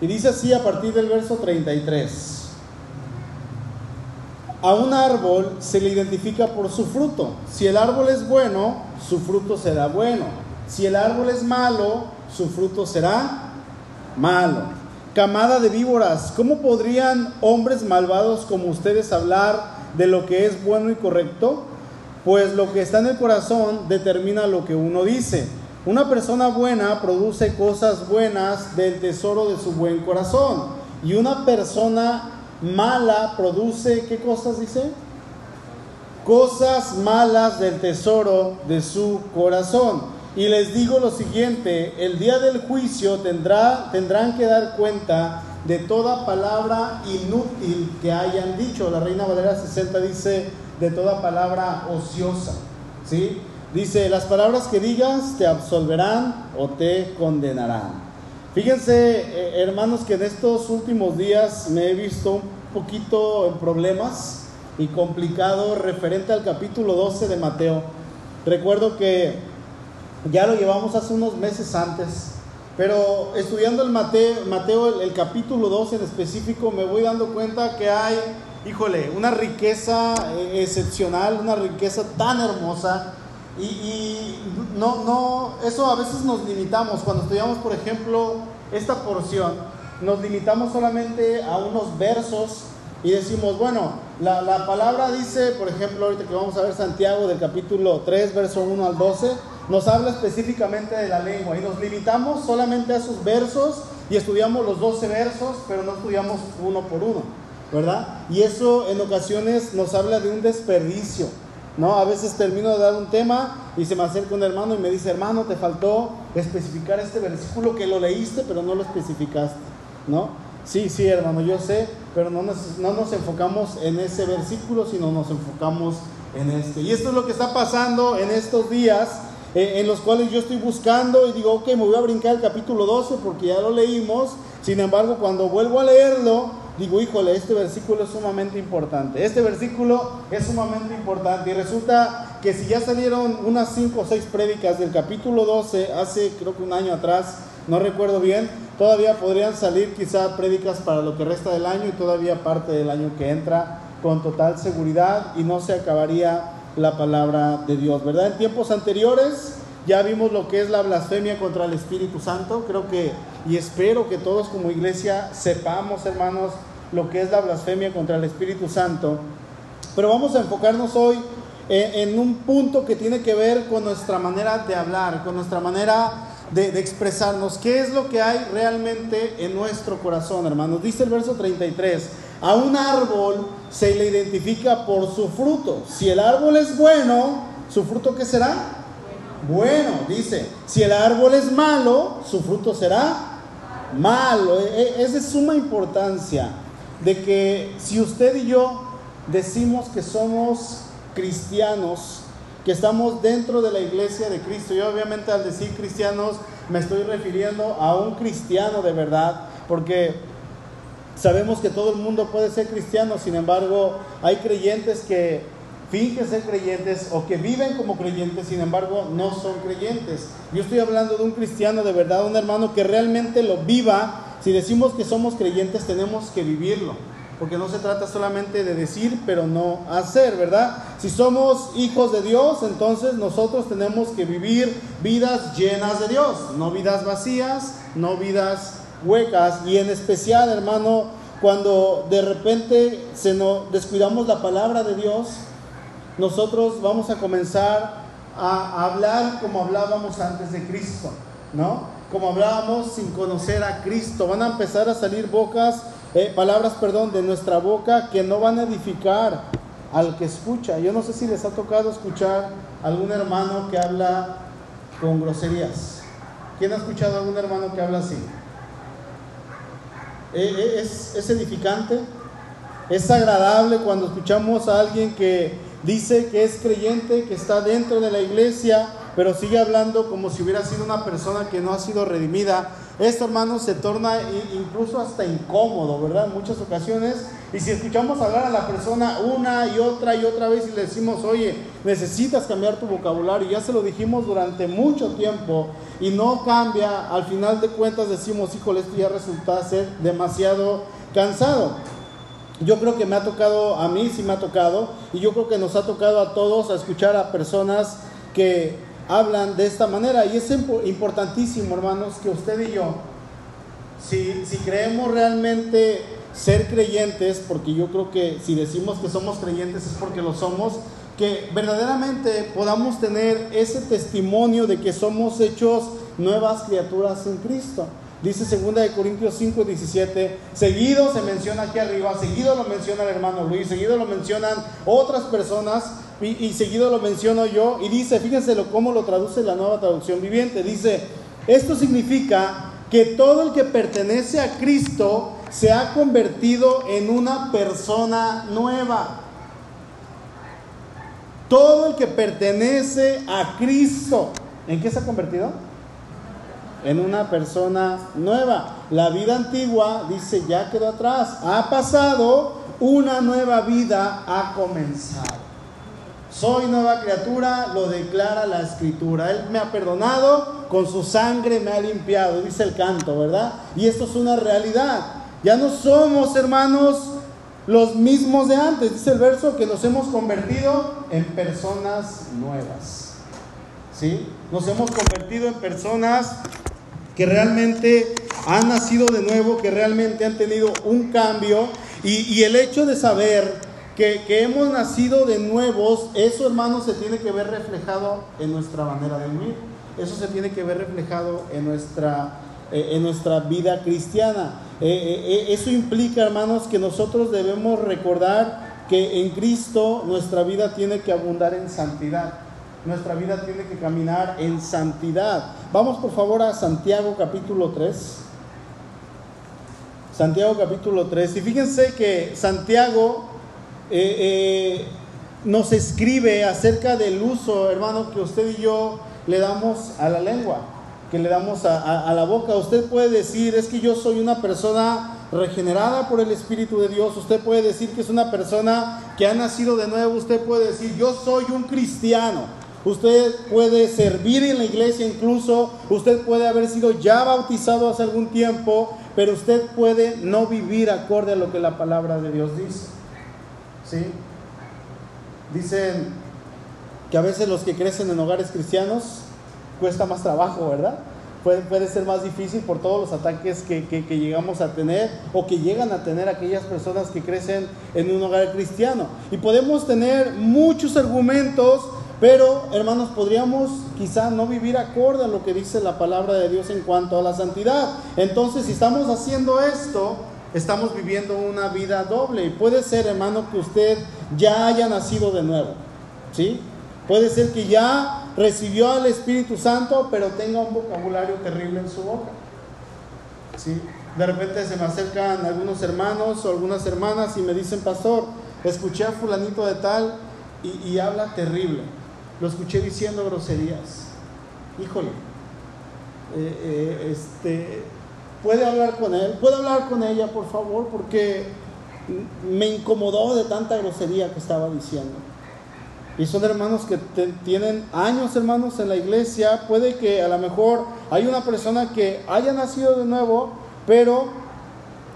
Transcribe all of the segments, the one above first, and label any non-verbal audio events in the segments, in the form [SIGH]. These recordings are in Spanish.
Y dice así a partir del verso 33. A un árbol se le identifica por su fruto. Si el árbol es bueno, su fruto será bueno. Si el árbol es malo, su fruto será malo. Camada de víboras, ¿cómo podrían hombres malvados como ustedes hablar de lo que es bueno y correcto? Pues lo que está en el corazón determina lo que uno dice. Una persona buena produce cosas buenas del tesoro de su buen corazón. Y una persona mala produce, ¿qué cosas dice? Cosas malas del tesoro de su corazón. Y les digo lo siguiente, el día del juicio tendrá, tendrán que dar cuenta de toda palabra inútil que hayan dicho. La Reina Valera 60 dice de toda palabra ociosa. ¿sí? Dice, las palabras que digas te absolverán o te condenarán. Fíjense, eh, hermanos, que en estos últimos días me he visto un poquito en problemas y complicado referente al capítulo 12 de Mateo. Recuerdo que ya lo llevamos hace unos meses antes, pero estudiando el Mateo, Mateo el, capítulo 12 en específico, me voy dando cuenta que hay, híjole, una riqueza eh, excepcional, una riqueza tan hermosa. Y, y, no, no, eso a veces nos limitamos. Cuando estudiamos, por ejemplo, esta porción, nos limitamos solamente a unos versos y decimos, bueno, la, la palabra dice, por ejemplo, ahorita que vamos a ver Santiago del capítulo 3, verso 1 al 12 nos habla específicamente de la lengua y nos limitamos solamente a esos versos y estudiamos los 12 versos, pero no estudiamos uno por uno, ¿verdad? Y eso en ocasiones nos habla de un desperdicio, ¿no? A veces termino de dar un tema y se me acerca un hermano y me dice, hermano, te faltó especificar este versículo que lo leíste, pero no lo especificaste, ¿no? Sí, sí, hermano, yo sé, pero no nos, no nos enfocamos en ese versículo, sino nos enfocamos en este. Y esto es lo que está pasando en estos días en los cuales yo estoy buscando y digo, ok, me voy a brincar el capítulo 12 porque ya lo leímos. Sin embargo, cuando vuelvo a leerlo, digo, híjole, este versículo es sumamente importante. Este versículo es sumamente importante. Y resulta que si ya salieron unas 5 o 6 prédicas del capítulo 12, hace creo que un año atrás, no recuerdo bien, todavía podrían salir quizá prédicas para lo que resta del año y todavía parte del año que entra con total seguridad y no se acabaría la palabra de Dios, ¿verdad? En tiempos anteriores ya vimos lo que es la blasfemia contra el Espíritu Santo. Creo que y espero que todos como iglesia sepamos, hermanos, lo que es la blasfemia contra el Espíritu Santo. Pero vamos a enfocarnos hoy en, un punto que tiene que ver con nuestra manera de hablar, con nuestra manera de, expresarnos. ¿Qué es lo que hay realmente en nuestro corazón, hermanos? Dice el verso 33. A un árbol se le identifica por su fruto. Si el árbol es bueno, ¿su fruto qué será? Bueno, dice. Si el árbol es malo, su fruto será malo. E, e, es de suma importancia de que si usted y yo decimos que somos cristianos, que estamos dentro de la iglesia de Cristo, y obviamente al decir cristianos me estoy refiriendo a un cristiano de verdad, porque Sabemos que todo el mundo puede ser cristiano, sin embargo, hay creyentes que fingen ser creyentes o que viven como creyentes, sin embargo, no son creyentes. Yo estoy hablando de un cristiano de verdad, un hermano que realmente lo viva. Si decimos que somos creyentes, tenemos que vivirlo, porque no se trata solamente de decir, pero no hacer, ¿verdad? Si somos hijos de Dios, entonces nosotros tenemos que vivir vidas llenas de Dios, no vidas vacías, no vidas huecas y en especial, hermano, cuando de repente se nos descuidamos la palabra de Dios, nosotros vamos a comenzar a hablar como hablábamos antes de Cristo, ¿no? Como hablábamos sin conocer a Cristo. Van a empezar a salir bocas, eh, palabras, perdón, de nuestra boca que no van a edificar al que escucha. Yo no sé si les ha tocado escuchar algún hermano que habla con groserías. ¿Quién ha escuchado a algún hermano que habla así? Eh, eh, es, edificante, es agradable cuando escuchamos a alguien que dice que es creyente, que está dentro de la iglesia, pero sigue hablando como si hubiera sido una persona que no ha sido redimida esto, hermanos, se torna incluso hasta incómodo, ¿verdad? En muchas ocasiones. Y si escuchamos hablar a la persona una y otra y otra vez y le decimos, oye, necesitas cambiar tu vocabulario, ya se lo dijimos durante mucho tiempo y no cambia, al final de cuentas decimos, híjole, esto ya resulta ser demasiado cansado. Yo creo que me ha tocado, a mí sí me ha tocado, y yo creo que nos ha tocado a todos a escuchar a personas que hablan de esta manera. Y es importantísimo, hermanos, que usted y yo, si, si creemos realmente ser creyentes, porque yo creo que si decimos que somos creyentes es porque lo somos, que verdaderamente podamos tener ese testimonio de que somos hechos nuevas criaturas en Cristo. Dice 2 de Corintios 5, 17, seguido se menciona aquí arriba, seguido lo menciona el hermano Luis, seguido lo mencionan otras personas y, seguido lo menciono yo. Y dice, fíjense cómo lo traduce la nueva traducción viviente, dice, esto significa que todo el que pertenece a Cristo se ha convertido en una persona nueva. Todo el que pertenece a Cristo, ¿en qué se ha convertido? En una persona nueva. La vida antigua, dice, ya quedó atrás. Ha pasado, una nueva vida ha comenzado. Soy nueva criatura, lo declara la escritura. Él me ha perdonado, con su sangre me ha limpiado, dice el canto, ¿verdad? Y esto es una realidad. Ya no somos, hermanos, los mismos de antes. Dice el verso que nos hemos convertido en personas nuevas. ¿Sí? Nos hemos convertido en personas que realmente han nacido de nuevo, que realmente han tenido un cambio. Y, el hecho de saber que, hemos nacido de nuevos, eso hermanos se tiene que ver reflejado en nuestra manera de vivir. Eso se tiene que ver reflejado en nuestra, eh, en nuestra vida cristiana. Eh, eh, eso implica, hermanos, que nosotros debemos recordar que en Cristo nuestra vida tiene que abundar en santidad nuestra vida tiene que caminar en santidad. Vamos por favor a Santiago capítulo 3. Santiago capítulo 3. Y fíjense que Santiago eh, eh, nos escribe acerca del uso, hermano, que usted y yo le damos a la lengua, que le damos a, a la boca. Usted puede decir, es que yo soy una persona regenerada por el Espíritu de Dios. Usted puede decir que es una persona que ha nacido de nuevo. Usted puede decir, yo soy un cristiano. Usted puede servir en la iglesia incluso, usted puede haber sido ya bautizado hace algún tiempo, pero usted puede no vivir acorde a lo que la palabra de Dios dice. ¿Sí? Dicen que a veces los que crecen en hogares cristianos cuesta más trabajo, ¿verdad? Puede, puede ser más difícil por todos los ataques que, que, que llegamos a tener o que llegan a tener aquellas personas que crecen en un hogar cristiano. Y podemos tener muchos argumentos pero, hermanos, podríamos quizá no vivir acorde a lo que dice la palabra de Dios en cuanto a la santidad. Entonces, si estamos haciendo esto, estamos viviendo una vida doble. Y puede ser, hermano, que usted ya haya nacido de nuevo. ¿Sí? Puede ser que ya recibió al Espíritu Santo, pero tenga un vocabulario terrible en su boca. ¿Sí? De repente se me acercan algunos hermanos o algunas hermanas y me dicen, pastor, escuché a fulanito de tal y, y habla terrible lo escuché diciendo groserías. Híjole, eh, eh, este, puede hablar con él, puede hablar con ella, por favor, porque me incomodó de tanta grosería que estaba diciendo. Y son hermanos que tienen años, hermanos, en la iglesia. Puede que a lo mejor hay una persona que haya nacido de nuevo, pero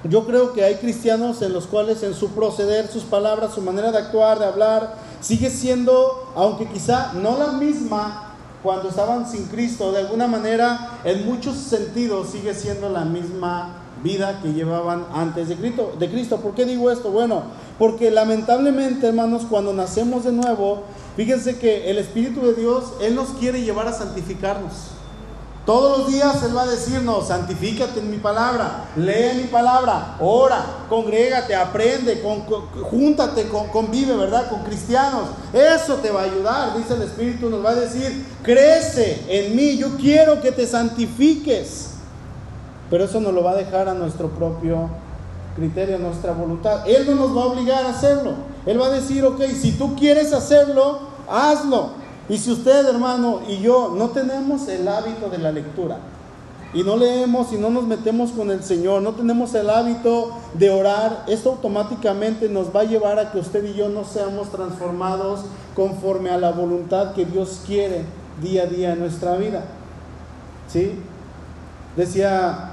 yo creo que hay cristianos en los cuales en su proceder, sus palabras, su manera de actuar, de hablar, sigue siendo, aunque quizá no la misma cuando estaban sin Cristo, de alguna manera, en muchos sentidos sigue siendo la misma vida que llevaban antes de Cristo. De Cristo. ¿Por qué digo esto? Bueno, porque lamentablemente, hermanos, cuando nacemos de nuevo, fíjense que el Espíritu de Dios, Él nos quiere llevar a santificarnos. Todos los días Él va a decirnos, santifícate en mi palabra, lee mi palabra, ora, congrégate, aprende, júntate, convive, ¿verdad? Con cristianos. Eso te va a ayudar, dice el Espíritu, nos va a decir, crece en mí, yo quiero que te santifiques. Pero eso nos lo va a dejar a nuestro propio criterio, a nuestra voluntad. Él no nos va a obligar a hacerlo. Él va a decir, ok, si tú quieres hacerlo, hazlo. Y si usted, hermano, y yo no tenemos el hábito de la lectura, y no leemos y no nos metemos con el Señor, no tenemos el hábito de orar, esto automáticamente nos va a llevar a que usted y yo no seamos transformados conforme a la voluntad que Dios quiere día a día en nuestra vida. ¿Sí? Decía,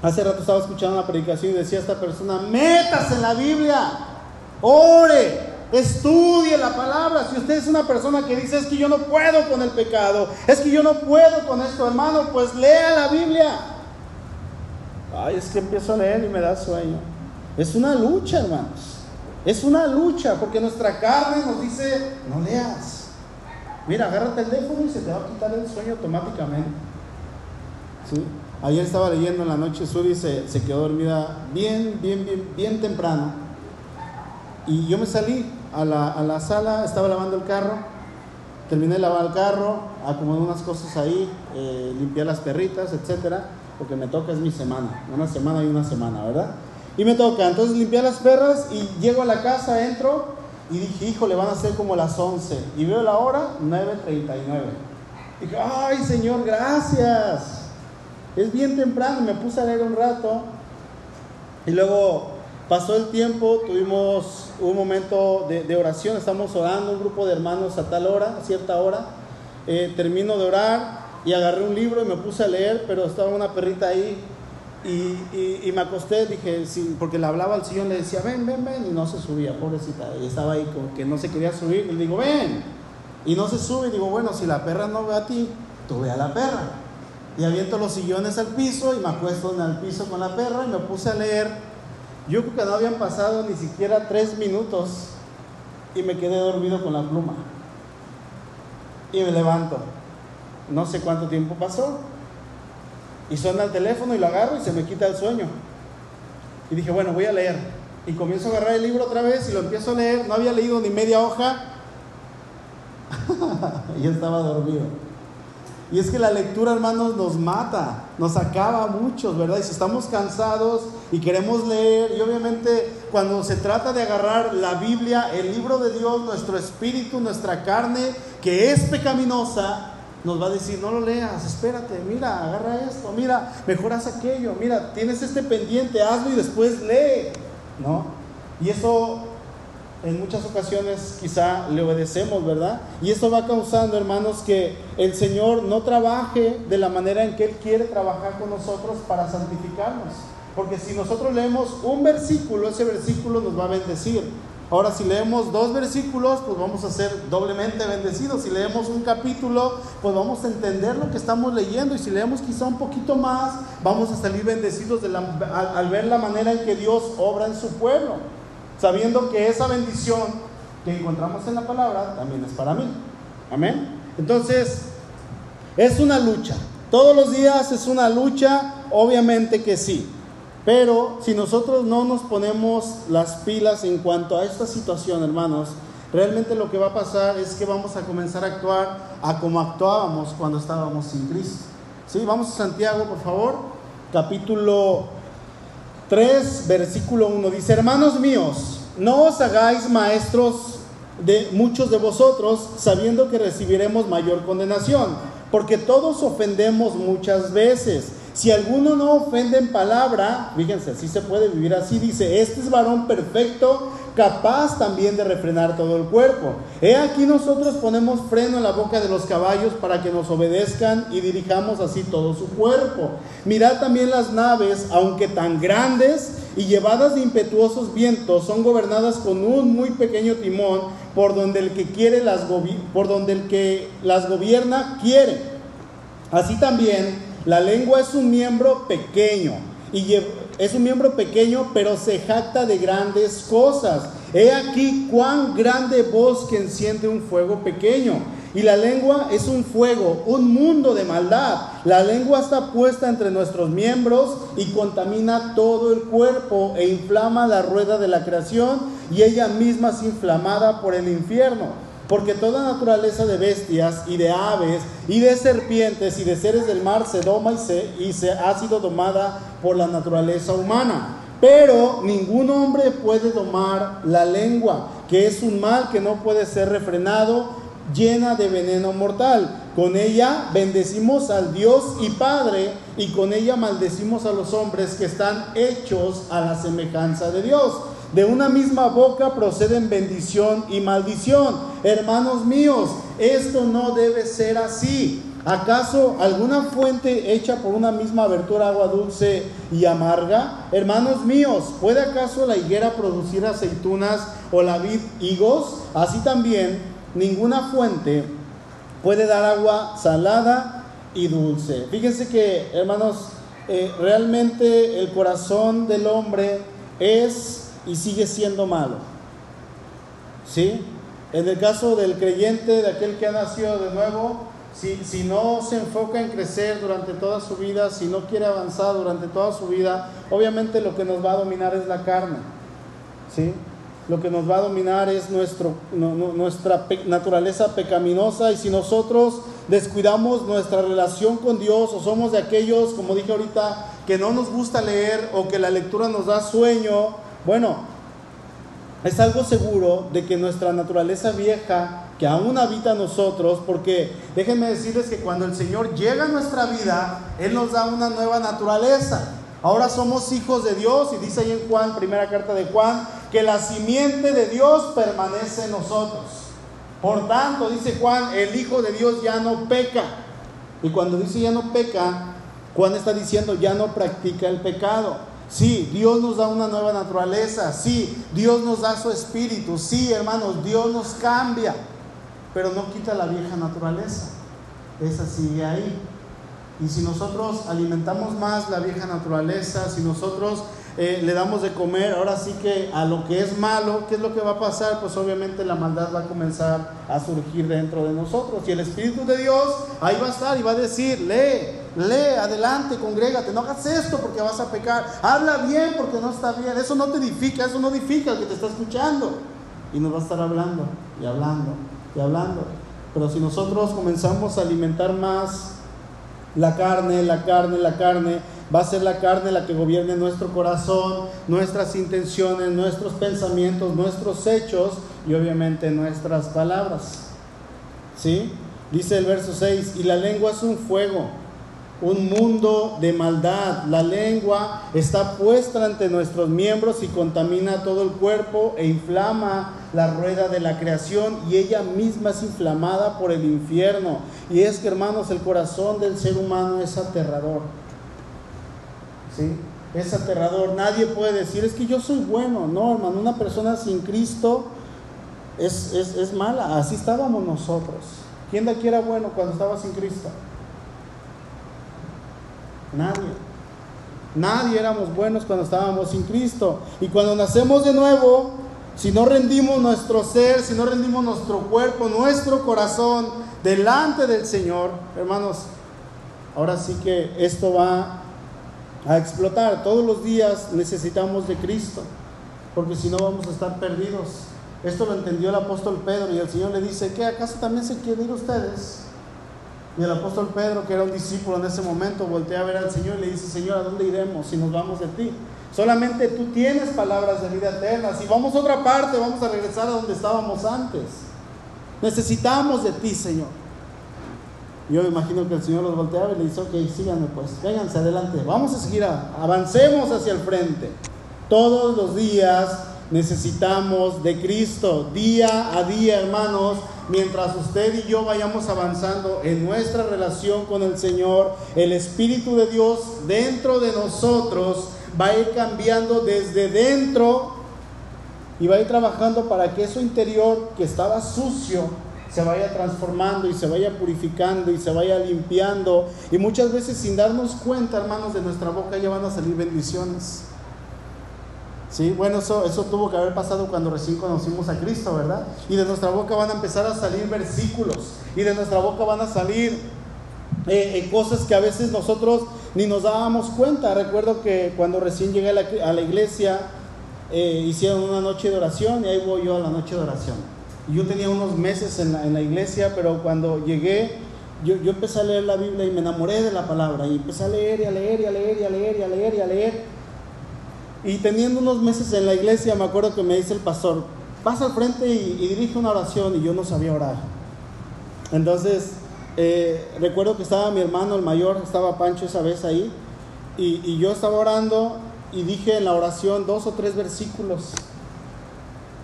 hace rato estaba escuchando una predicación y decía esta persona, métase en la Biblia, ore, Estudie la palabra. Si usted es una persona que dice es que yo no puedo con el pecado, es que yo no puedo con esto, hermano, pues lea la Biblia. Ay, es que empiezo a leer y me da sueño. Es una lucha, hermanos. Es una lucha porque nuestra carne nos dice, no leas. Mira, agárrate el teléfono y se te va a quitar el sueño automáticamente. ¿Sí? Ayer estaba leyendo en la noche, Suri se, se quedó dormida bien, bien, bien, bien temprano. Y yo me salí a la, a la sala, estaba lavando el carro, terminé de lavar el carro, acomodé unas cosas ahí, eh, limpié las perritas, etcétera, porque me toca, es mi semana, una semana y una semana, ¿verdad? Y me toca, entonces limpié las perras y llego a la casa, entro y dije, híjole, van a ser como las 11. Y veo la hora, 9.39. Dije, ay Señor, gracias. Es bien temprano, me puse a leer un rato. Y luego Pasó el tiempo, tuvimos un momento de, oración, estamos orando, un grupo de hermanos a tal hora, a cierta hora. Eh, termino de orar y agarré un libro y me puse a leer, pero estaba una perrita ahí y, me acosté, dije, sí, porque le hablaba al sillón, le decía, ven, ven, ven, y no se subía, pobrecita. Y estaba ahí como que no se quería subir, y le digo, ven, y no se sube, y digo, bueno, si la perra no ve a ti, tú ve a la perra. Y aviento los sillones al piso y me acuesto en el piso con la perra y me puse a leer yo creo que no habían pasado ni siquiera tres minutos y me quedé dormido con la pluma. Y me levanto. No sé cuánto tiempo pasó. Y suena el teléfono y lo agarro y se me quita el sueño. Y dije, bueno, voy a leer. Y comienzo a agarrar el libro otra vez y lo empiezo a leer. No había leído ni media hoja. [LAUGHS] y estaba dormido. Y es que la lectura, hermanos, nos mata, nos acaba a muchos, ¿verdad? Y si estamos cansados y queremos leer, y obviamente cuando se trata de agarrar la Biblia, el libro de Dios, nuestro espíritu, nuestra carne, que es pecaminosa, nos va a decir, no lo leas, espérate, mira, agarra esto, mira, mejoras aquello, mira, tienes este pendiente, hazlo y después lee, ¿no? Y eso en muchas ocasiones quizá le obedecemos, ¿verdad? Y esto va causando, hermanos, que el Señor no trabaje de la manera en que Él quiere trabajar con nosotros para santificarnos. Porque si nosotros leemos un versículo, ese versículo nos va a bendecir. Ahora, si leemos dos versículos, pues vamos a ser doblemente bendecidos. Si leemos un capítulo, pues vamos a entender lo que estamos leyendo. Y si leemos quizá un poquito más, vamos a salir bendecidos al ver la manera en que Dios obra en su pueblo sabiendo que esa bendición que encontramos en la palabra también es para mí. Amén. Entonces, es una lucha. Todos los días es una lucha, obviamente que sí. Pero si nosotros no nos ponemos las pilas en cuanto a esta situación, hermanos, realmente lo que va a pasar es que vamos a comenzar a actuar a como actuábamos cuando estábamos sin Cristo. ¿Sí? Vamos a Santiago, por favor, capítulo 3, versículo 1 dice, hermanos míos, no os hagáis maestros de muchos de vosotros, sabiendo que recibiremos mayor condenación, porque todos ofendemos muchas veces. Si alguno no ofende en palabra, fíjense, así se puede vivir así, dice, este es varón perfecto, capaz también de refrenar todo el cuerpo. He aquí nosotros ponemos freno en la boca de los caballos para que nos obedezcan y dirijamos así todo su cuerpo. Mirad también las naves, aunque tan grandes y llevadas de impetuosos vientos, son gobernadas con un muy pequeño timón por donde el que quiere las por donde el que las gobierna quiere. Así también la lengua es un miembro pequeño y es un miembro pequeño, pero se jacta de grandes cosas. He aquí cuán grande voz que enciende un fuego pequeño. Y la lengua es un fuego, un mundo de maldad. La lengua está puesta entre nuestros miembros y contamina todo el cuerpo e inflama la rueda de la creación y ella misma es inflamada por el infierno. Porque toda naturaleza de bestias y de aves y de serpientes y de seres del mar se doma y se, y se ha sido domada por la naturaleza humana. Pero ningún hombre puede domar la lengua, que es un mal que no puede ser refrenado, llena de veneno mortal. Con ella bendecimos al Dios y Padre y con ella maldecimos a los hombres que están hechos a la semejanza de Dios. De una misma boca proceden bendición y maldición. Hermanos míos, esto no debe ser así. ¿Acaso alguna fuente hecha por una misma abertura agua dulce y amarga? Hermanos míos, ¿puede acaso la higuera producir aceitunas o la vid higos? Así también, ninguna fuente puede dar agua salada y dulce. Fíjense que, hermanos, eh, realmente el corazón del hombre es y sigue siendo malo. ¿Sí? En el caso del creyente, de aquel que ha nacido de nuevo, si, no se enfoca en crecer durante toda su vida, si no quiere avanzar durante toda su vida, obviamente lo que nos va a dominar es la carne. ¿sí? Lo que nos va a dominar es nuestro, nuestra naturaleza pecaminosa y si nosotros descuidamos nuestra relación con Dios o somos de aquellos, como dije ahorita, que no nos gusta leer o que la lectura nos da sueño, bueno, es algo seguro de que nuestra naturaleza vieja que aún habita nosotros, porque déjenme decirles que cuando el Señor llega a nuestra vida, Él nos da una nueva naturaleza. Ahora somos hijos de Dios y dice ahí en Juan, primera carta de Juan, que la simiente de Dios permanece en nosotros. Por tanto, dice Juan, el Hijo de Dios ya no peca. Y cuando dice ya no peca, Juan está diciendo ya no practica el pecado. Sí, Dios nos da una nueva naturaleza. Sí, Dios nos da su espíritu. Sí, hermanos, Dios nos cambia pero no quita la vieja naturaleza. Esa sigue ahí. Y si nosotros alimentamos más la vieja naturaleza, si nosotros eh, le damos de comer, ahora sí que a lo que es malo, ¿qué es lo que va a pasar? Pues obviamente la maldad va a comenzar a surgir dentro de nosotros. Y el Espíritu de Dios ahí va a estar y va a decir, lee, lee, adelante, congrégate, no hagas esto porque vas a pecar, habla bien porque no está bien, eso no te edifica, eso no edifica al que te está escuchando. Y nos va a estar hablando y hablando y hablando. Pero si nosotros comenzamos a alimentar más la carne, la carne, la carne, va a ser la carne la que gobierne nuestro corazón, nuestras intenciones, nuestros pensamientos, nuestros hechos y obviamente nuestras palabras. ¿Sí? Dice el verso 6, y la lengua es un fuego un mundo de maldad. La lengua está puesta ante nuestros miembros y contamina todo el cuerpo e inflama la rueda de la creación y ella misma es inflamada por el infierno. Y es que hermanos, el corazón del ser humano es aterrador. Es aterrador. Nadie puede decir, es que yo soy bueno. No, hermano, una persona sin Cristo es, es mala. Así estábamos nosotros. ¿Quién de aquí era bueno cuando estaba sin Cristo? Nadie. Nadie éramos buenos cuando estábamos sin Cristo. Y cuando nacemos de nuevo, si no rendimos nuestro ser, si no rendimos nuestro cuerpo, nuestro corazón delante del Señor, hermanos, ahora sí que esto va a explotar. Todos los días necesitamos de Cristo, porque si no vamos a estar perdidos. Esto lo entendió el apóstol Pedro y el Señor le dice, ¿qué acaso también se quieren ir ustedes? Y el apóstol Pedro, que era un discípulo en ese momento, voltea a ver al Señor y le dice, Señor, ¿a dónde iremos si nos vamos de ti? Solamente tú tienes palabras de vida eterna. Si vamos a otra parte, vamos a regresar a donde estábamos antes. Necesitamos de ti, Señor. Yo me imagino que el Señor los volteaba y le dice, ok, síganme pues, vénganse adelante, vamos a seguir, avancemos hacia el frente. Todos los días necesitamos de Cristo, día a día, hermanos, mientras usted y yo vayamos avanzando en nuestra relación con el Señor, el Espíritu de Dios dentro de nosotros va a ir cambiando desde dentro y va a ir trabajando para que eso interior que estaba sucio se vaya transformando y se vaya purificando y se vaya limpiando. Y muchas veces sin darnos cuenta, hermanos, de nuestra boca ya van a salir bendiciones. Sí, bueno, eso, eso tuvo que haber pasado cuando recién conocimos a Cristo, ¿verdad? Y de nuestra boca van a empezar a salir versículos, y de nuestra boca van a salir eh, eh, cosas que a veces nosotros ni nos dábamos cuenta. Recuerdo que cuando recién llegué a la, iglesia, eh, hicieron una noche de oración y ahí voy yo a la noche de oración. Y yo tenía unos meses en la, en la iglesia, pero cuando llegué, yo, yo, empecé a leer la Biblia y me enamoré de la palabra. Y empecé a leer y a leer y a leer y a leer y a leer y a leer. Y teniendo unos meses en la iglesia, me acuerdo que me dice el pastor, pasa al frente y, dirige una oración y yo no sabía orar. Entonces, eh, recuerdo que estaba mi hermano, el mayor, estaba Pancho esa vez ahí, y, y yo estaba orando y dije en la oración dos o tres versículos.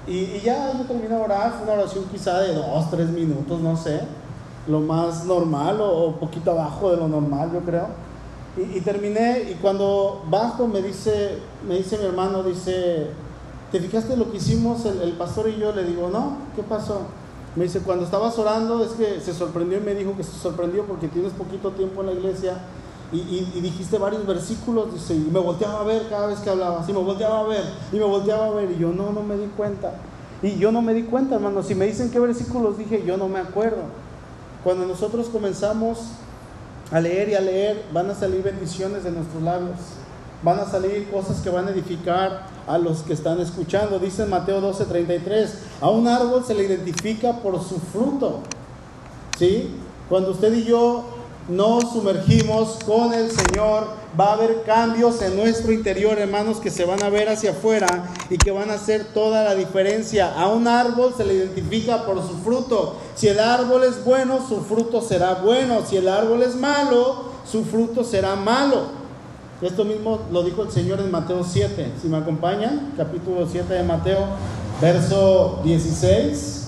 Y, y, ya yo terminé de orar, fue una oración quizá de dos, tres minutos, no sé, lo más normal o, o poquito abajo de lo normal, yo creo. Y, y, terminé y cuando bajo me dice, me dice mi hermano, dice, ¿te fijaste lo que hicimos el, el pastor y yo? Le digo, no, ¿qué pasó? Me dice, cuando estabas orando es que se sorprendió y me dijo que se sorprendió porque tienes poquito tiempo en la iglesia y, y, y, dijiste varios versículos, dice, y me volteaba a ver cada vez que hablabas, y me volteaba a ver, y me volteaba a ver, y yo no, no me di cuenta. Y yo no me di cuenta, hermano, si me dicen qué versículos dije, yo no me acuerdo. Cuando nosotros comenzamos a leer y a leer, van a salir bendiciones de nuestros labios, van a salir cosas que van a edificar a los que están escuchando. Dice en Mateo 12:33, a un árbol se le identifica por su fruto. ¿Sí? Cuando usted y yo nos sumergimos con el Señor, va a haber cambios en nuestro interior, hermanos, que se van a ver hacia afuera y que van a hacer toda la diferencia. A un árbol se le identifica por su fruto. Si el árbol es bueno, su fruto será bueno. Si el árbol es malo, su fruto será malo. Esto mismo lo dijo el Señor en Mateo 7. Si me acompañan, capítulo 7 de Mateo, verso 16.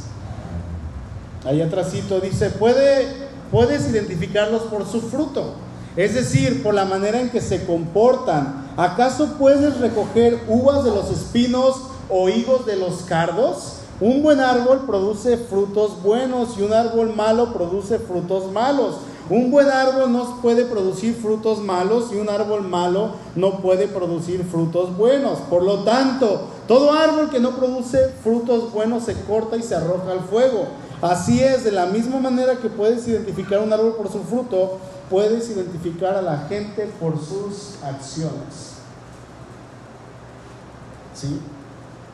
Ahí atrásito dice, puede puedes identificarlos por su fruto, es decir, por la manera en que se comportan. ¿Acaso puedes recoger uvas de los espinos o higos de los cardos? Un buen árbol produce frutos buenos y un árbol malo produce frutos malos. Un buen árbol no puede producir frutos malos y un árbol malo no puede producir frutos buenos. Por lo tanto, todo árbol que no produce frutos buenos se corta y se arroja al fuego. Así es, de la misma manera que puedes identificar un árbol por su fruto, puedes identificar a la gente por sus acciones. ¿Sí?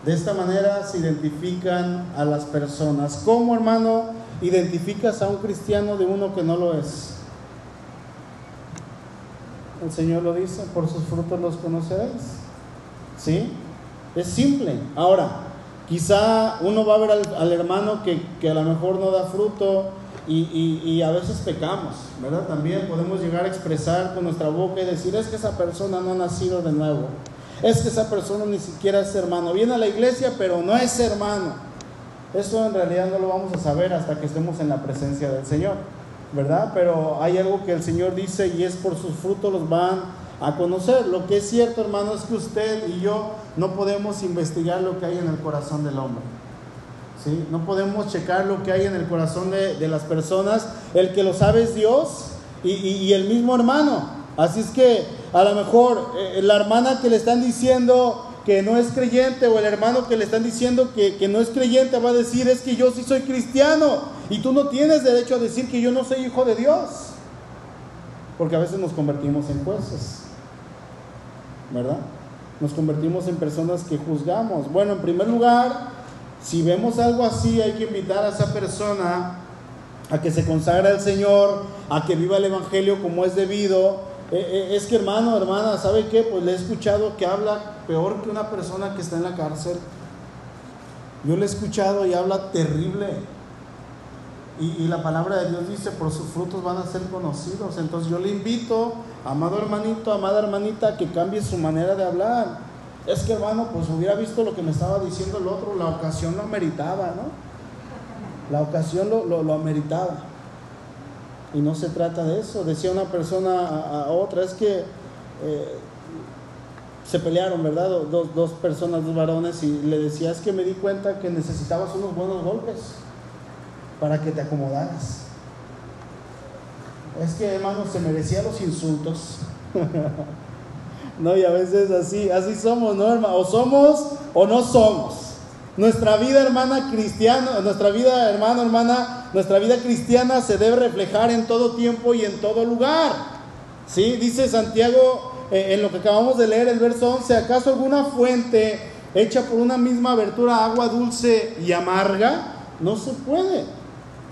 De esta manera se identifican a las personas. ¿Cómo, hermano, identificas a un cristiano de uno que no lo es? El Señor lo dice, por sus frutos los conoceréis. ¿Sí? Es simple. Ahora, quizá uno va a ver al, hermano que, a lo mejor no da fruto y, y, y, a veces pecamos, ¿verdad? También podemos llegar a expresar con nuestra boca y decir, es que esa persona no ha nacido de nuevo. Es que esa persona ni siquiera es hermano. Viene a la iglesia, pero no es hermano. Eso en realidad no lo vamos a saber hasta que estemos en la presencia del Señor, ¿verdad? Pero hay algo que el Señor dice y es por sus frutos los van a conocer. Lo que es cierto, hermano, es que usted y yo no podemos investigar lo que hay en el corazón del hombre. ¿sí? No podemos checar lo que hay en el corazón de, las personas. El que lo sabe es Dios y el mismo hermano. Así es que a lo mejor eh, la hermana que le están diciendo que no es creyente o el hermano que le están diciendo que, que, no es creyente va a decir es que yo sí soy cristiano y tú no tienes derecho a decir que yo no soy hijo de Dios. Porque a veces nos convertimos en jueces, ¿verdad? Nos convertimos en personas que juzgamos. Bueno, en primer lugar, si vemos algo así hay que invitar a esa persona a que se consagre al Señor, a que viva el Evangelio como es debido es que hermano, hermana, ¿sabe qué? Pues le he escuchado que habla peor que una persona que está en la cárcel. Yo le he escuchado y habla terrible. Y, la palabra de Dios dice, por sus frutos van a ser conocidos. Entonces yo le invito, amado hermanito, amada hermanita, que cambie su manera de hablar. Es que hermano, pues hubiera visto lo que me estaba diciendo el otro, la ocasión lo ameritaba, ¿no? La ocasión lo, ameritaba. Y no se trata de eso. Decía una persona a, a otra, es que eh, se pelearon, ¿verdad? Dos, dos, personas, dos varones, y le decía, es que me di cuenta que necesitabas unos buenos golpes para que te acomodaras. Es que, hermano, se merecía los insultos. [LAUGHS] no, y a veces así, así somos, ¿no? O somos o no somos. Nuestra vida, hermana cristiana, nuestra vida, hermano, hermana, nuestra vida cristiana se debe reflejar en todo tiempo y en todo lugar. ¿Sí? Dice Santiago eh, en lo que acabamos de leer, el verso 11, ¿acaso alguna fuente hecha por una misma abertura agua dulce y amarga? No se puede.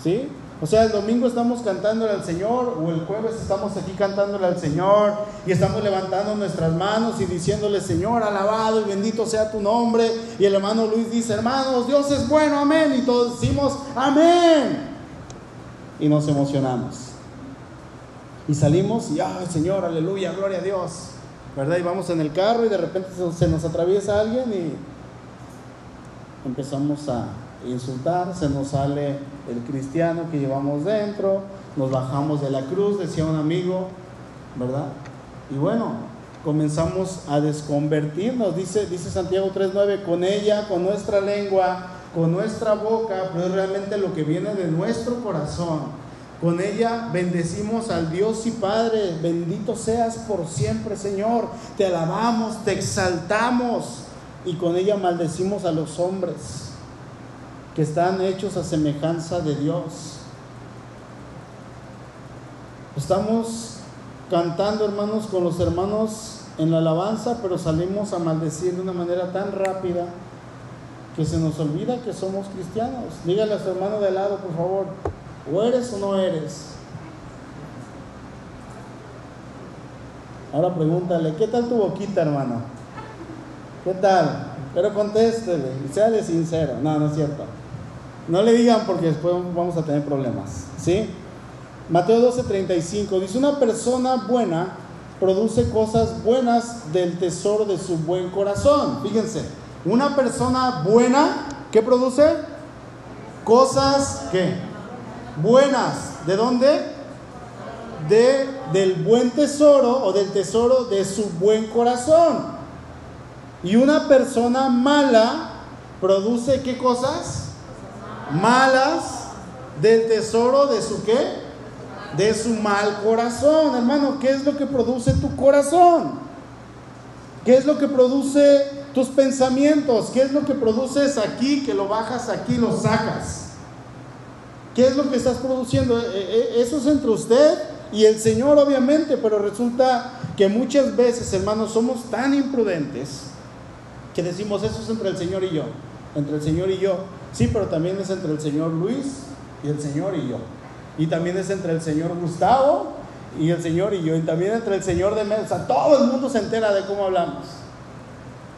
¿Sí? O sea, el domingo estamos cantándole al Señor o el jueves estamos aquí cantándole al Señor y estamos levantando nuestras manos y diciéndole, Señor, alabado y bendito sea tu nombre. Y el hermano Luis dice, hermanos, Dios es bueno, amén. Y todos decimos, amén. y nos emocionamos. Y salimos y, ay Señor, aleluya, gloria a Dios. ¿Verdad? Y vamos en el carro y de repente se nos atraviesa alguien y empezamos a insultar, se nos sale el cristiano que llevamos dentro, nos bajamos de la cruz, decía un amigo, ¿verdad? Y bueno, comenzamos a desconvertirnos, dice, dice Santiago 3.9, con ella, con nuestra lengua, con nuestra boca, pero es realmente lo que viene de nuestro corazón. Con ella bendecimos al Dios y Padre, bendito seas por siempre, Señor. Te alabamos, te exaltamos y con ella maldecimos a los hombres que están hechos a semejanza de Dios. Estamos cantando, hermanos, con los hermanos en la alabanza, pero salimos a maldecir de una manera tan rápida que se nos olvida que somos cristianos. Dígale a su hermano de lado, por favor, o eres o no eres. Ahora pregúntale, ¿qué tal tu boquita, hermano? ¿Qué tal? Pero contéstele, séale sincero. No, no es cierto. No le digan porque después vamos a tener problemas. ¿Sí? Mateo 12:35 dice, una persona buena produce cosas buenas del tesoro de su buen corazón. Fíjense, una persona buena, ¿qué produce? Cosas ¿qué? buenas. ¿De dónde? De, del buen tesoro o del tesoro de su buen corazón. Y una persona mala produce qué cosas? Malas del tesoro de su qué? De su mal corazón. Hermano, ¿qué es lo que produce tu corazón? ¿Qué es lo que produce tus pensamientos? ¿Qué es lo que produces aquí, que lo bajas aquí, lo sacas? ¿Qué es lo que estás produciendo? E, e, eso es entre usted y el Señor, obviamente, pero resulta que muchas veces, hermanos, somos tan imprudentes que decimos eso es entre el Señor y yo, entre el Señor y yo. Sí, pero también es entre el Señor Luis y el Señor y yo. Y también es entre el Señor Gustavo y el Señor y yo. Y también entre el Señor de Mesa. Todo el mundo se entera de cómo hablamos.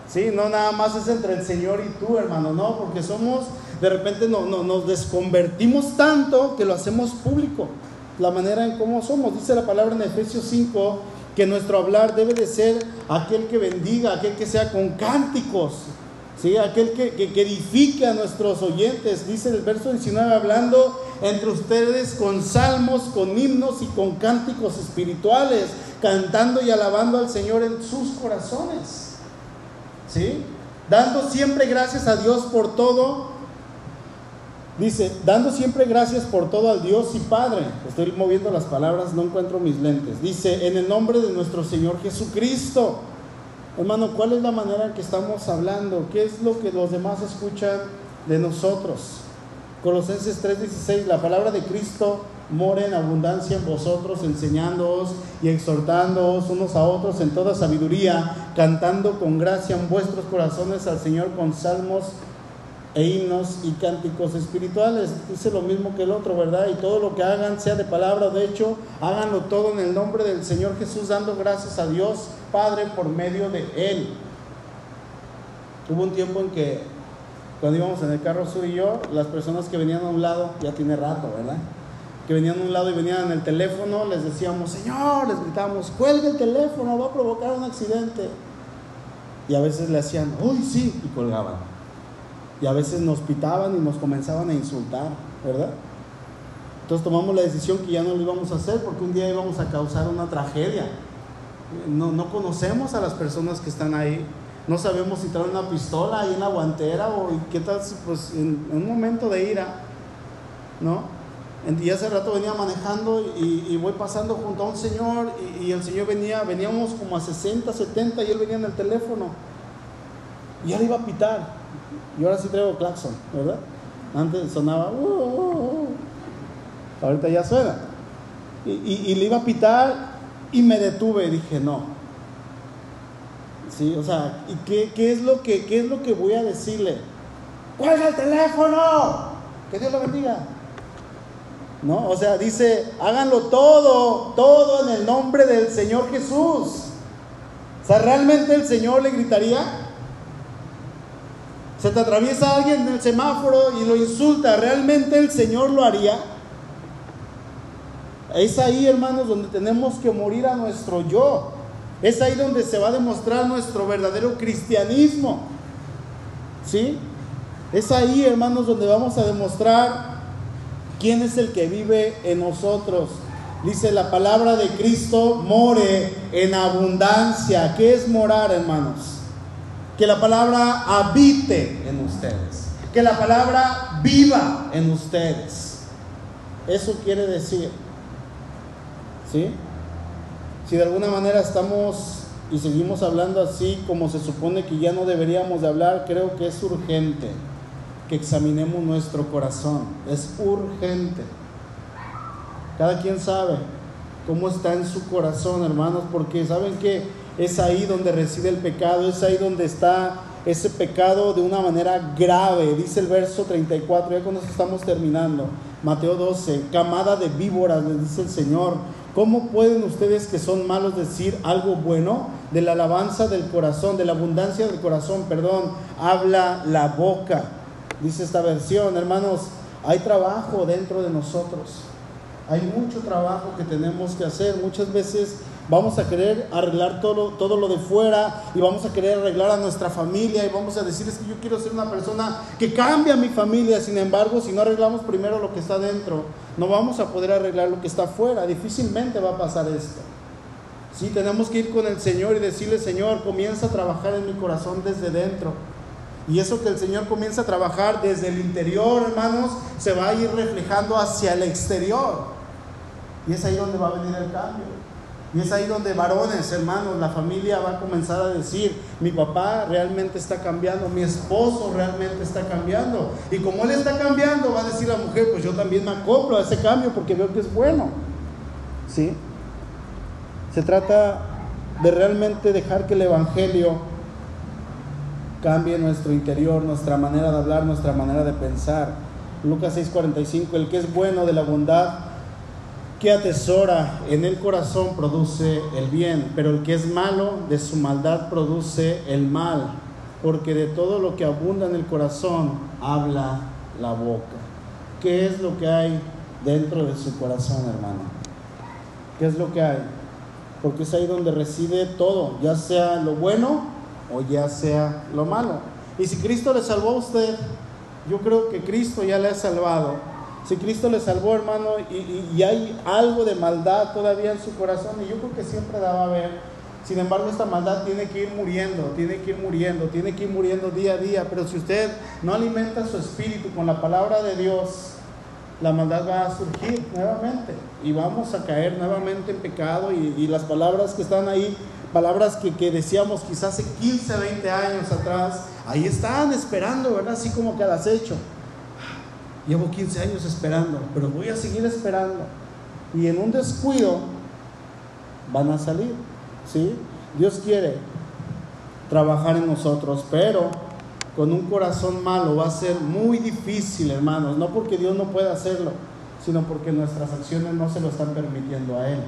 Sí, no nada más es entre el Señor y tú, hermano, no, porque somos, de repente no, no, nos desconvertimos tanto que lo hacemos público, la manera en cómo somos. Dice la palabra en Efesios 5 que nuestro hablar debe de ser aquel que bendiga, aquel que sea con cánticos, ¿sí? aquel que, que, edifique a nuestros oyentes. Dice el verso 19, hablando entre ustedes con salmos, con himnos y con cánticos espirituales, cantando y alabando al Señor en sus corazones. ¿Sí? Dando siempre gracias a Dios por todo Dice, dando siempre gracias por todo al Dios y Padre. Estoy moviendo las palabras, no encuentro mis lentes. Dice, en el nombre de nuestro Señor Jesucristo. Hermano, ¿cuál es la manera en que estamos hablando? ¿Qué es lo que los demás escuchan de nosotros? Colosenses 3:16, la palabra de Cristo mora en abundancia en vosotros, enseñándoos y exhortándoos unos a otros en toda sabiduría, cantando con gracia en vuestros corazones al Señor con salmos e himnos y cánticos espirituales. Dice lo mismo que el otro, ¿verdad? Y todo lo que hagan, sea de palabra o de hecho, háganlo todo en el nombre del Señor Jesús, dando gracias a Dios Padre por medio de Él. Hubo un tiempo en que, cuando íbamos en el carro sur y yo, las personas que venían a un lado, ya tiene rato, ¿verdad? Que venían a un lado y venían en el teléfono, les decíamos, Señor, les gritábamos, cuelgue el teléfono, va a provocar un accidente. Y a veces le hacían, uy, sí, y colgaban y a veces nos pitaban y nos comenzaban a insultar, ¿verdad? Entonces tomamos la decisión que ya no lo íbamos a hacer porque un día íbamos a causar una tragedia. No, no conocemos a las personas que están ahí, no sabemos si traen una pistola ahí en la guantera o qué tal, pues en, un momento de ira, ¿no? Y hace rato venía manejando y, voy pasando junto a un señor y, y, el señor venía, veníamos como a 60, 70 y él venía en el teléfono y él iba a pitar. Y ahora sí traigo claxon, ¿verdad? Antes sonaba, uh, uh, uh, ahorita ya suena. Y, le iba a pitar y me detuve. Dije, no. Sí, o sea, ¿y qué, qué, es lo que, qué es lo que voy a decirle? ¡Cuelga el teléfono! Que Dios lo bendiga. ¿No? O sea, dice, háganlo todo, todo en el nombre del Señor Jesús. O sea, realmente el Señor le gritaría, se te atraviesa alguien en el semáforo y lo insulta, ¿realmente el Señor lo haría? Es ahí, hermanos, donde tenemos que morir a nuestro yo. Es ahí donde se va a demostrar nuestro verdadero cristianismo. ¿Sí? Es ahí, hermanos, donde vamos a demostrar quién es el que vive en nosotros. Dice la palabra de Cristo, more en abundancia. ¿Qué es morar, hermanos? Que la palabra habite en ustedes. Que la palabra viva en ustedes. Eso quiere decir. ¿Sí? Si de alguna manera estamos y seguimos hablando así como se supone que ya no deberíamos de hablar, creo que es urgente que examinemos nuestro corazón. Es urgente. Cada quien sabe cómo está en su corazón, hermanos, porque saben que es ahí donde reside el pecado, es ahí donde está ese pecado de una manera grave. Dice el verso 34, ya con eso estamos terminando. Mateo 12, camada de víboras, le dice el Señor. ¿Cómo pueden ustedes que son malos decir algo bueno? De la alabanza del corazón, de la abundancia del corazón, perdón, habla la boca. Dice esta versión, hermanos, hay trabajo dentro de nosotros. Hay mucho trabajo que tenemos que hacer. Muchas veces vamos a querer arreglar todo, todo lo de fuera y vamos a querer arreglar a nuestra familia y vamos a decir es que yo quiero ser una persona que cambie a mi familia. Sin embargo, si no arreglamos primero lo que está dentro, no vamos a poder arreglar lo que está afuera. Difícilmente va a pasar esto. Sí, tenemos que ir con el Señor y decirle, Señor, comienza a trabajar en mi corazón desde dentro. Y eso que el Señor comienza a trabajar desde el interior, hermanos, se va a ir reflejando hacia el exterior. Y es ahí donde va a venir el cambio. Y es ahí donde varones, hermanos, la familia va a comenzar a decir, mi papá realmente está cambiando, mi esposo realmente está cambiando. Y como él está cambiando, va a decir la mujer, pues yo también me acoplo a ese cambio porque veo que es bueno. ¿Sí? Se trata de realmente dejar que el Evangelio cambie nuestro interior, nuestra manera de hablar, nuestra manera de pensar. Lucas 6:45, el que es bueno de la bondad, que atesora en el corazón produce el bien, pero el que es malo de su maldad produce el mal, porque de todo lo que abunda en el corazón habla la boca. ¿Qué es lo que hay dentro de su corazón, hermano? ¿Qué es lo que hay? Porque es ahí donde reside todo, ya sea lo bueno o ya sea lo malo. Y si Cristo le salvó a usted, yo creo que Cristo ya le ha salvado. Si Cristo le salvó, hermano, y, hay algo de maldad todavía en su corazón, y yo creo que siempre la va a haber. Sin embargo, esta maldad tiene que ir muriendo, tiene que ir muriendo, tiene que ir muriendo día a día. Pero si usted no alimenta su espíritu con la palabra de Dios, la maldad va a surgir nuevamente y vamos a caer nuevamente en pecado y, y las palabras que están ahí palabras que, que, decíamos quizás hace 15, 20 años atrás, ahí están esperando, ¿verdad? Así como que al acecho. Llevo 15 años esperando, pero voy a seguir esperando. Y en un descuido van a salir, ¿sí? Dios quiere trabajar en nosotros, pero con un corazón malo va a ser muy difícil, hermanos, no porque Dios no pueda hacerlo, sino porque nuestras acciones no se lo están permitiendo a Él.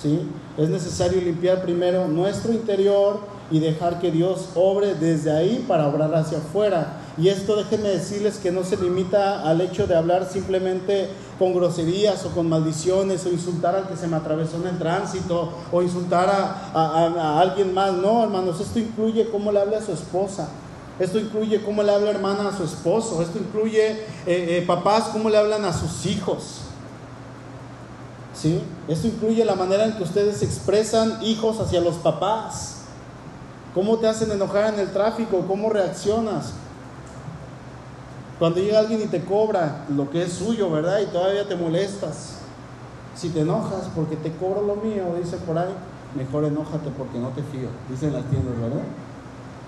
¿sí? Es necesario limpiar primero nuestro interior y dejar que Dios obre desde ahí para obrar hacia afuera. Y esto déjenme decirles que no se limita al hecho de hablar simplemente con groserías o con maldiciones o insultar al que se me atravesó en el tránsito o insultar a, alguien más. No, hermanos, esto incluye cómo le habla a su esposa. Esto incluye cómo le habla hermana a su esposo. Esto incluye eh, eh, papás, cómo le hablan a sus hijos. ¿Sí? Esto incluye la manera en que ustedes expresan hijos hacia los papás. ¿Cómo te hacen enojar en el tráfico? ¿Cómo reaccionas? Cuando llega alguien y te cobra lo que es suyo, ¿verdad? Y todavía te molestas. Si te enojas porque te cobro lo mío, dice por ahí, mejor enójate porque no te fío, dicen las tiendas, ¿verdad?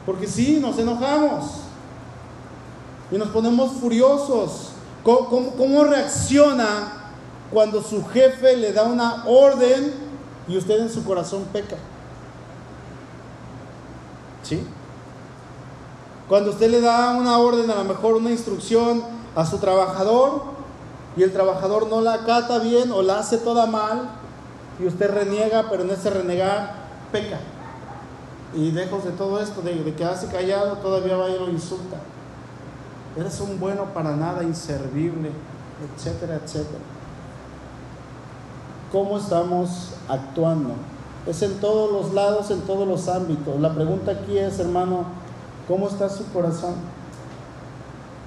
Porque sí, nos enojamos y nos ponemos furiosos. ¿Cómo, cómo reacciona cuando su jefe le da una orden y usted en su corazón peca. ¿Sí? Cuando usted le da una orden, a lo mejor una instrucción a su trabajador y el trabajador no la acata bien o la hace toda mal y usted reniega, pero en ese renegar peca. Y lejos de todo esto, de, de quedarse callado, todavía va y lo insulta. Eres un bueno para nada, inservible, etcétera, etcétera. cómo estamos actuando. Es en todos los lados, en todos los ámbitos. La pregunta aquí es, hermano, ¿cómo está su corazón?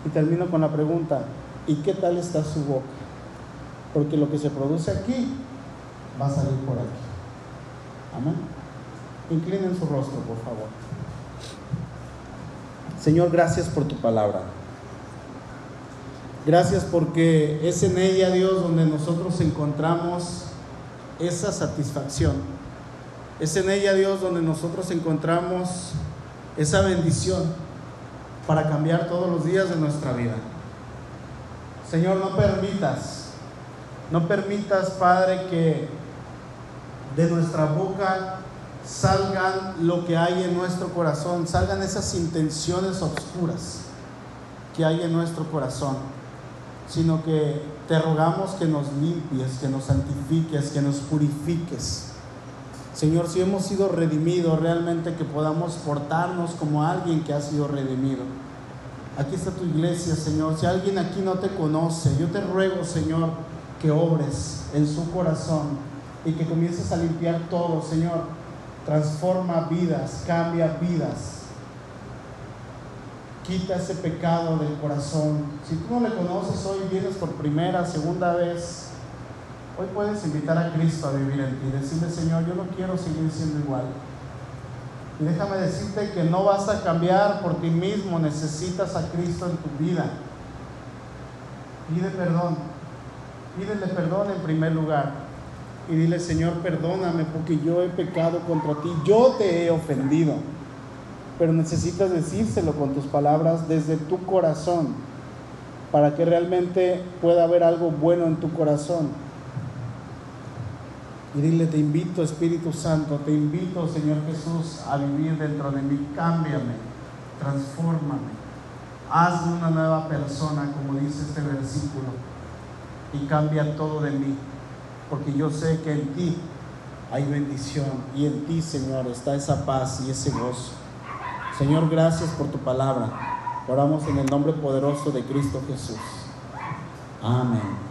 Y termino con la pregunta, ¿y qué tal está su boca? Porque lo que se produce aquí va a salir por aquí. Amén. Inclinen su rostro, por favor. Señor, gracias por tu palabra. Gracias porque es en ella, Dios, donde nosotros encontramos esa satisfacción. Es en ella, Dios, donde nosotros encontramos esa bendición para cambiar todos los días de nuestra vida. Señor, no permitas, no permitas, Padre, que de nuestra boca salgan lo que hay en nuestro corazón, salgan esas intenciones oscuras que hay en nuestro corazón, sino que te rogamos que nos limpies, que nos santifiques, que nos purifiques. Señor, si hemos sido redimidos, realmente que podamos portarnos como alguien que ha sido redimido. Aquí está tu iglesia, Señor. Si alguien aquí no te conoce, yo te ruego, Señor, que obres en su corazón y que comiences a limpiar todo, Señor transforma vidas, cambia vidas. Quita ese pecado del corazón. Si tú no le conoces hoy, vienes por primera, segunda vez, hoy puedes invitar a Cristo a vivir en ti. Decirle, Señor, yo no quiero seguir siendo igual. Y déjame decirte que no vas a cambiar por ti mismo, necesitas a Cristo en tu vida. Pide perdón. Pídele perdón en primer lugar y dile, Señor, perdóname porque yo he pecado contra ti, yo te he ofendido. Pero necesitas decírselo con tus palabras desde tu corazón, para que realmente pueda haber algo bueno en tu corazón. Y dile, te invito Espíritu Santo, te invito Señor Jesús a vivir dentro de mí, cámbiame, transfórmame, hazme una nueva persona, como dice este versículo, y cambia todo de mí porque yo sé que en ti hay bendición y en ti, Señor, está esa paz y ese gozo. Señor, gracias por tu palabra. Oramos en el nombre poderoso de Cristo Jesús. Amén.